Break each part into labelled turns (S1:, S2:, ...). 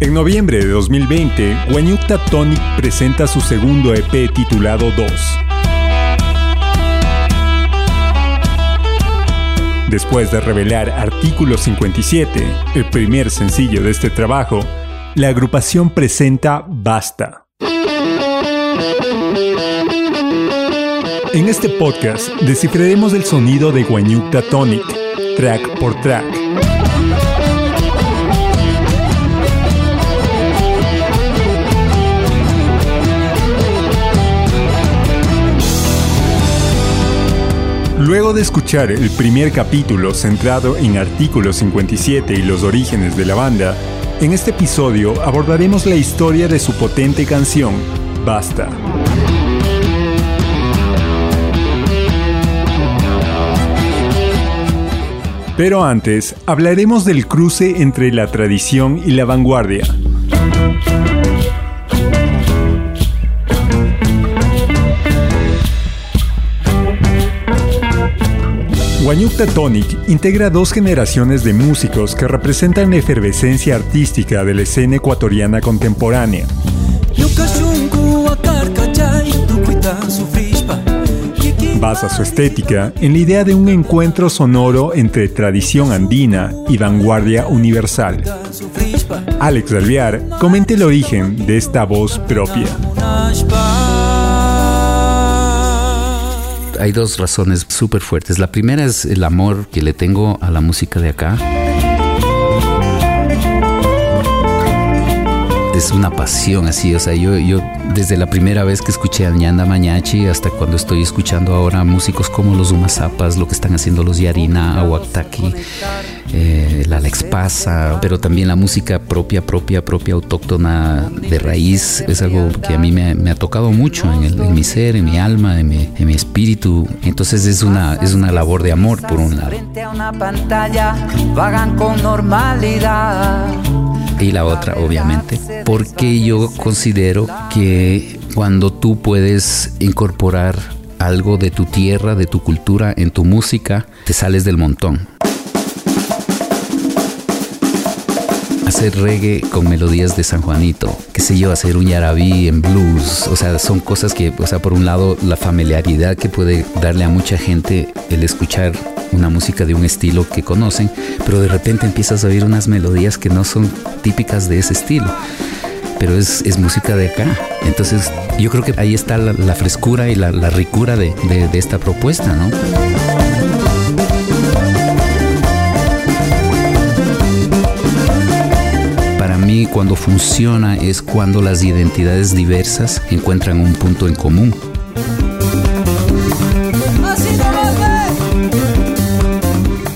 S1: En noviembre de 2020, Guanyukta Tonic presenta su segundo EP titulado 2. Después de revelar Artículo 57, el primer sencillo de este trabajo, la agrupación presenta Basta. En este podcast descifraremos el sonido de Guanyukta Tonic, track por track. Luego de escuchar el primer capítulo centrado en Artículo 57 y los orígenes de la banda, en este episodio abordaremos la historia de su potente canción, Basta. Pero antes, hablaremos del cruce entre la tradición y la vanguardia. Guanyukta Tonic integra dos generaciones de músicos que representan la efervescencia artística de la escena ecuatoriana contemporánea. Basa su estética en la idea de un encuentro sonoro entre tradición andina y vanguardia universal. Alex Alviar comenta el origen de esta voz propia.
S2: Hay dos razones súper fuertes. La primera es el amor que le tengo a la música de acá. es una pasión así, o sea, yo, yo desde la primera vez que escuché a Ñanda Mañachi hasta cuando estoy escuchando ahora músicos como los Umazapas, lo que están haciendo los Yarina, Aguactaki, eh, la Alex Pasa, pero también la música propia, propia, propia, autóctona de raíz, es algo que a mí me, ha tocado mucho en, el, en, mi ser, en mi alma, en mi, en mi, espíritu. Entonces es una, es una labor de amor por un lado. vagan con normalidad y la otra obviamente, porque yo considero que cuando tú puedes incorporar algo de tu tierra, de tu cultura en tu música, te sales del montón. Hacer reggae con melodías de San Juanito, qué sé yo, hacer un yarabí en blues, o sea, son cosas que, o sea, por un lado, la familiaridad que puede darle a mucha gente el escuchar una música de un estilo que conocen, pero de repente empiezas a oír unas melodías que no son típicas de ese estilo pero es, es, música de acá. Entonces yo creo que ahí está la, frescura y la, ricura de, de, esta propuesta, ¿no? Mí cuando funciona es cuando las identidades diversas encuentran un punto en común.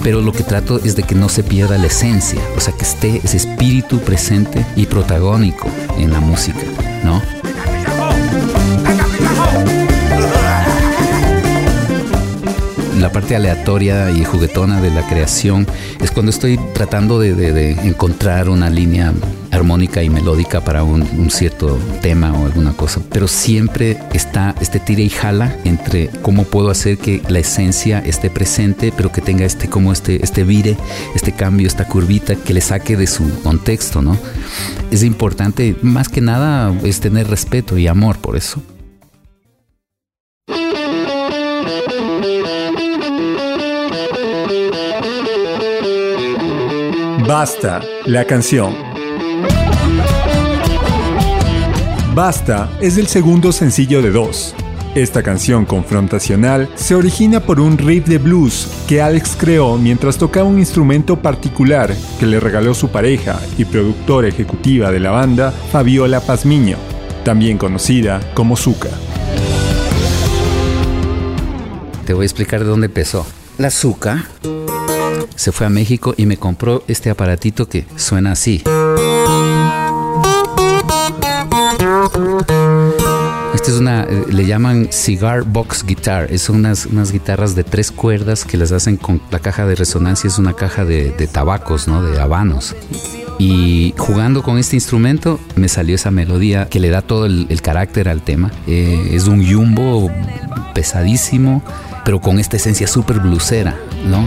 S2: pero lo que trato es de que no se pierda la esencia, o sea, que esté ese espíritu presente y protagónico en la música, ¿no? la parte aleatoria y juguetona de la creación es cuando estoy tratando de, encontrar una línea armónica y melódica para un, cierto tema o alguna cosa, pero siempre está este tira y jala entre cómo puedo hacer que la esencia esté presente, pero que tenga este como este este vire, este cambio, esta curvita que le saque de su contexto, ¿no? Es importante, más que nada, es tener respeto y amor por eso.
S1: Basta, la canción. Basta es el segundo sencillo de dos. Esta canción confrontacional se origina por un riff de blues que Alex creó mientras tocaba un instrumento particular que le regaló su pareja y productora ejecutiva de la banda, Fabiola Pazmiño, también conocida como Zuka.
S2: Te voy a explicar de dónde empezó. La Zuka se fue a México y me compró este aparatito que suena así. Esta es una, eh, le llaman cigar box guitar. Es unas, unas guitarras de tres cuerdas que las hacen con la caja de resonancia. Es una caja de, tabacos, ¿no? De habanos. Y jugando con este instrumento me salió esa melodía que le da todo el, carácter al tema. Eh, es un jumbo pesadísimo, pero con esta esencia súper blusera, ¿no?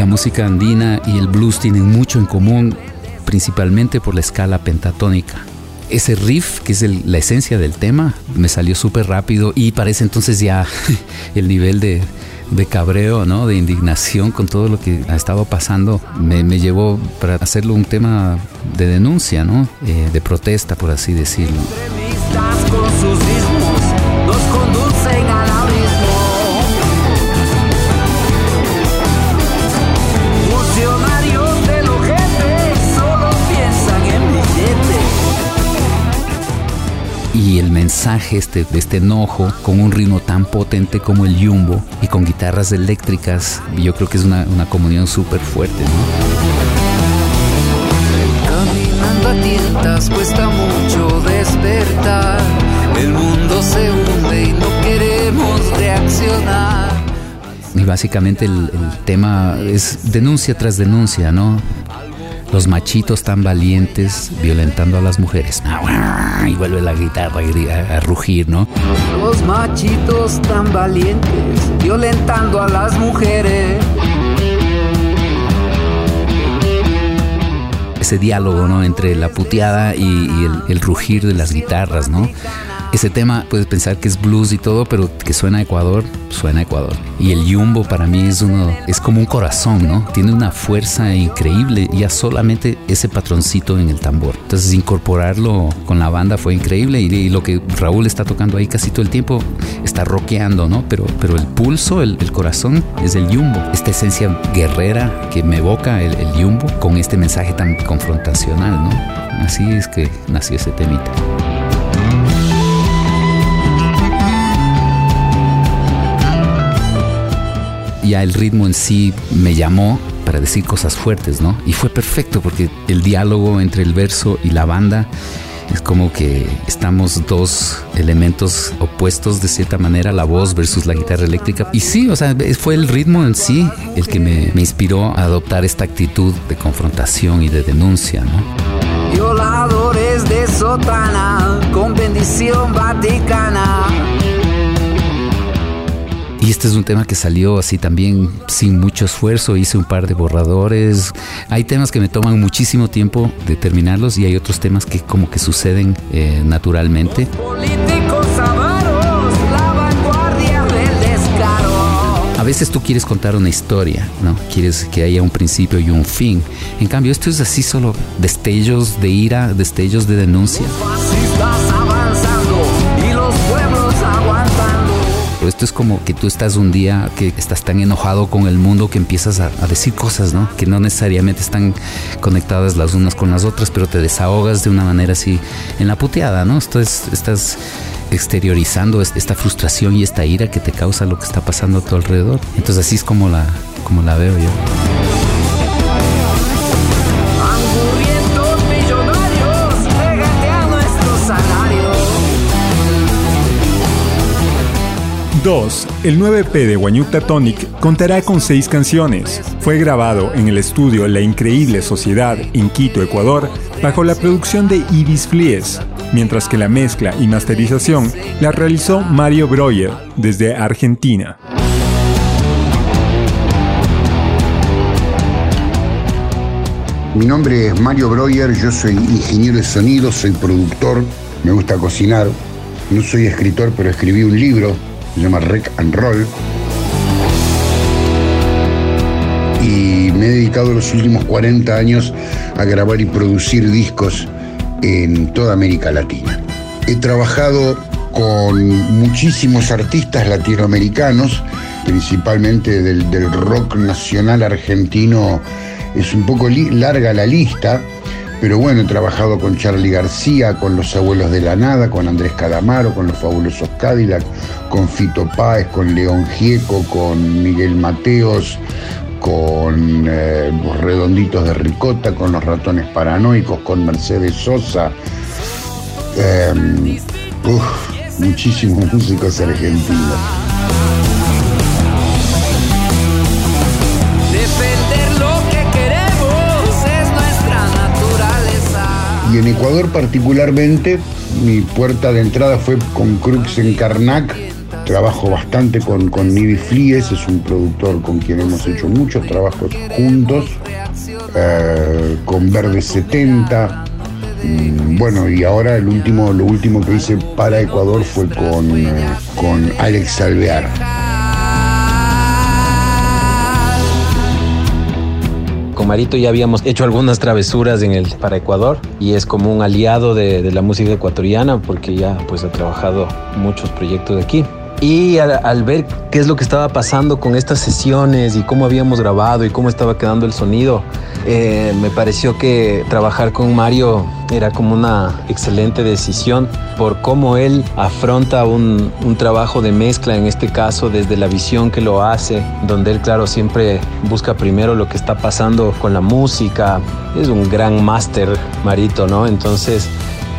S2: la música andina y el blues tienen mucho en común, principalmente por la escala pentatónica. Ese riff, que es la esencia del tema, me salió súper rápido y parece entonces ya el nivel de, cabreo, ¿no? de indignación con todo lo que ha estado pasando, me, llevó para hacerlo un tema de denuncia, ¿no? Eh, de protesta, por así decirlo. Mensaje este, de este enojo con un ritmo tan potente como el yumbo y con guitarras eléctricas, yo creo que es una, una comunión súper fuerte.
S3: Caminando a tientas cuesta mucho despertar, el mundo se hunde y no queremos reaccionar.
S2: Y básicamente el, el tema es denuncia tras denuncia, ¿no? Los machitos tan valientes violentando a las mujeres. Y vuelve la guitarra a rugir, ¿no?
S3: Los machitos tan valientes violentando a las mujeres.
S2: Ese diálogo, ¿no? Entre la puteada y, el, el rugir de las guitarras, ¿no? Ese tema puedes pensar que es blues y todo, pero que suena a Ecuador, suena a Ecuador. Y el yumbo para mí es uno, es como un corazón, ¿no? Tiene una fuerza increíble, ya solamente ese patroncito en el tambor. Entonces incorporarlo con la banda fue increíble y, lo que Raúl está tocando ahí casi todo el tiempo está rockeando, ¿no? Pero, pero el pulso, el, corazón es el yumbo. Esta esencia guerrera que me evoca el, el yumbo con este mensaje tan confrontacional, ¿no? Así es que nació ese temita. Ya el ritmo en sí me llamó para decir cosas fuertes, ¿no? Y fue perfecto porque el diálogo entre el verso y la banda es como que estamos dos elementos opuestos de cierta manera, la voz versus la guitarra eléctrica. Y sí, o sea, fue el ritmo en sí el que me, me inspiró a adoptar esta actitud de confrontación y de denuncia, ¿no?
S3: Violadores de sotana con bendición vaticana
S2: y este es un tema que salió así también sin mucho esfuerzo. Hice un par de borradores. Hay temas que me toman muchísimo tiempo de terminarlos y hay otros temas que como que suceden eh, naturalmente. A veces tú quieres contar una historia, ¿no? Quieres que haya un principio y un fin. En cambio, esto es así solo destellos de ira, destellos de denuncia. Esto es como que tú estás un día que estás tan enojado con el mundo que empiezas a, decir cosas, ¿no? Que no necesariamente están conectadas las unas con las otras, pero te desahogas de una manera así en la puteada, ¿no? Esto estás exteriorizando esta frustración y esta ira que te causa lo que está pasando a tu alrededor. Entonces así es como la, como la veo yo.
S1: 2. El 9P de Guanyuta Tonic contará con seis canciones. Fue grabado en el estudio La Increíble Sociedad en Quito, Ecuador, bajo la producción de Ibis Flies, mientras que la mezcla y masterización la realizó Mario Breuer desde Argentina.
S4: Mi nombre es Mario Breuer, yo soy ingeniero de sonido, soy productor, me gusta cocinar, no soy escritor, pero escribí un libro se llama Rec and Roll. Y me he dedicado los últimos 40 años a grabar y producir discos en toda América Latina. He trabajado con muchísimos artistas latinoamericanos, principalmente del, del rock nacional argentino. Es un poco larga la lista, pero bueno, he trabajado con Charlie García, con Los Abuelos de la Nada, con Andrés Calamaro, con Los Fabulosos Cadillac, con Fito Páez, con León Gieco, con Miguel Mateos, con eh, Los Redonditos de Ricota, con Los Ratones Paranoicos, con Mercedes Sosa. Em, muchísimos músicos argentinos. Y en Ecuador particularmente, mi puerta de entrada fue con Crux en Karnak, trabajo bastante con, con Nibi Flies, es un productor con quien hemos hecho muchos trabajos juntos, eh, con Verde 70. Mm, bueno, y ahora el último, lo último que hice para Ecuador fue con, eh, con Alex Alvear.
S5: Con Marito ya habíamos hecho algunas travesuras en el, para Ecuador y es como un aliado de, de la música ecuatoriana porque ya pues ha trabajado muchos proyectos de aquí. Y al, al, ver qué es lo que estaba pasando con estas sesiones y cómo habíamos grabado y cómo estaba quedando el sonido, eh, me pareció que trabajar con Mario era como una excelente decisión por cómo él afronta un, un, trabajo de mezcla, en este caso desde la visión que lo hace, donde él claro siempre busca primero lo que está pasando con la música. Es un gran máster, Marito, ¿no? Entonces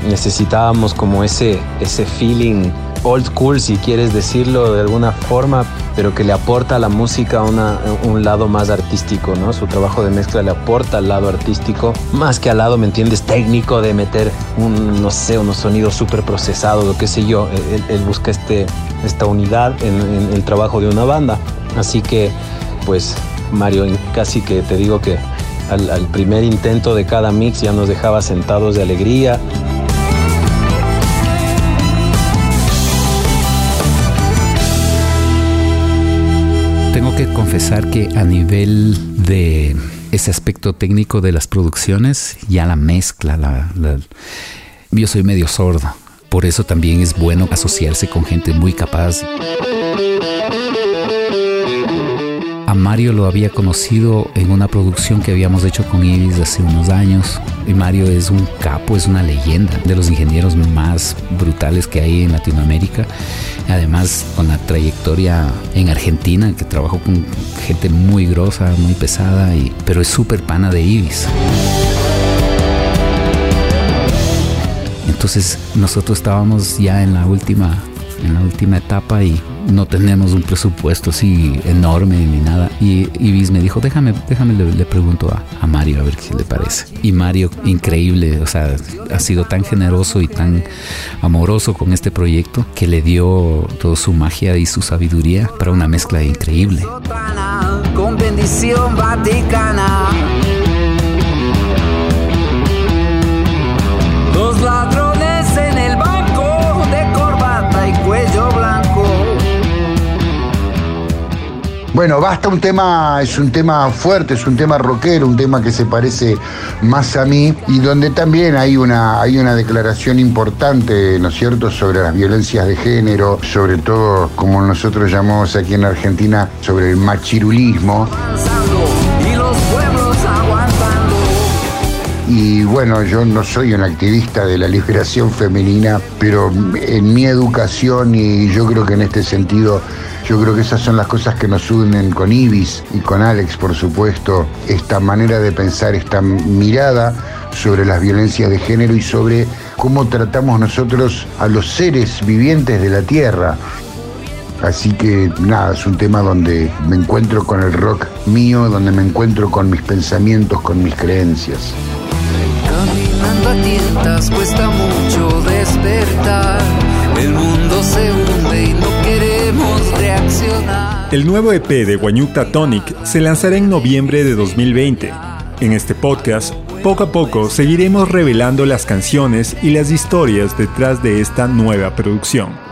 S5: necesitábamos como ese, ese feeling old school, si quieres decirlo de alguna forma, pero que le aporta a la música un lado más artístico, ¿no? Su trabajo de mezcla le aporta al lado artístico, más que al lado, ¿me entiendes?, técnico de meter un, no sé, unos sonidos súper procesados, o qué sé yo. Él, él busca este, esta unidad en, el trabajo de una banda. Así que, pues, Mario, casi que te digo que al primer intento de cada mix ya nos dejaba sentados de alegría.
S2: Confesar que a nivel de ese aspecto técnico de las producciones, ya la mezcla, la, la, yo soy medio sordo. Por eso también es bueno asociarse con gente muy capaz. A Mario lo había conocido en una producción que habíamos hecho con Ibis hace unos años. Y Mario es un capo, es una leyenda de los ingenieros más brutales que hay en Latinoamérica. Además, con la trayectoria en Argentina, que trabajó con gente muy grosa, muy pesada, y, pero es súper pana de Ibis. Entonces nosotros estábamos ya en la última en la última etapa y no tenemos un presupuesto así enorme ni nada. Y Ibis me dijo, déjame, déjame, le, pregunto a, a, Mario a ver qué le parece. Y Mario, increíble, o sea, ha sido tan generoso y tan amoroso con este proyecto que le dio toda su magia y su sabiduría para una mezcla increíble.
S3: Con bendición vaticana. Los ladrones
S4: Bueno, basta un tema, es un tema fuerte, es un tema rockero, un tema que se parece más a mí y donde también hay una, hay una declaración importante, ¿no es cierto?, sobre las violencias de género, sobre todo, como nosotros llamamos aquí en Argentina, sobre el machirulismo.
S3: Y
S4: bueno, yo no soy un activista de la liberación femenina, pero en mi educación y yo creo que en este sentido, yo creo que esas son las cosas que nos unen con Ibis y con Alex, por supuesto, esta manera de pensar, esta mirada sobre las violencias de género y sobre cómo tratamos nosotros a los seres vivientes de la Tierra. Así que nada, es un tema donde me encuentro con el rock mío, donde me encuentro con mis pensamientos, con mis creencias.
S3: Caminando a tientas cuesta mucho despertar. El mundo se
S1: El nuevo EP de Guanyuta Tonic se lanzará en noviembre de 2020. En este podcast, poco a poco seguiremos revelando las canciones y las historias detrás de esta nueva producción.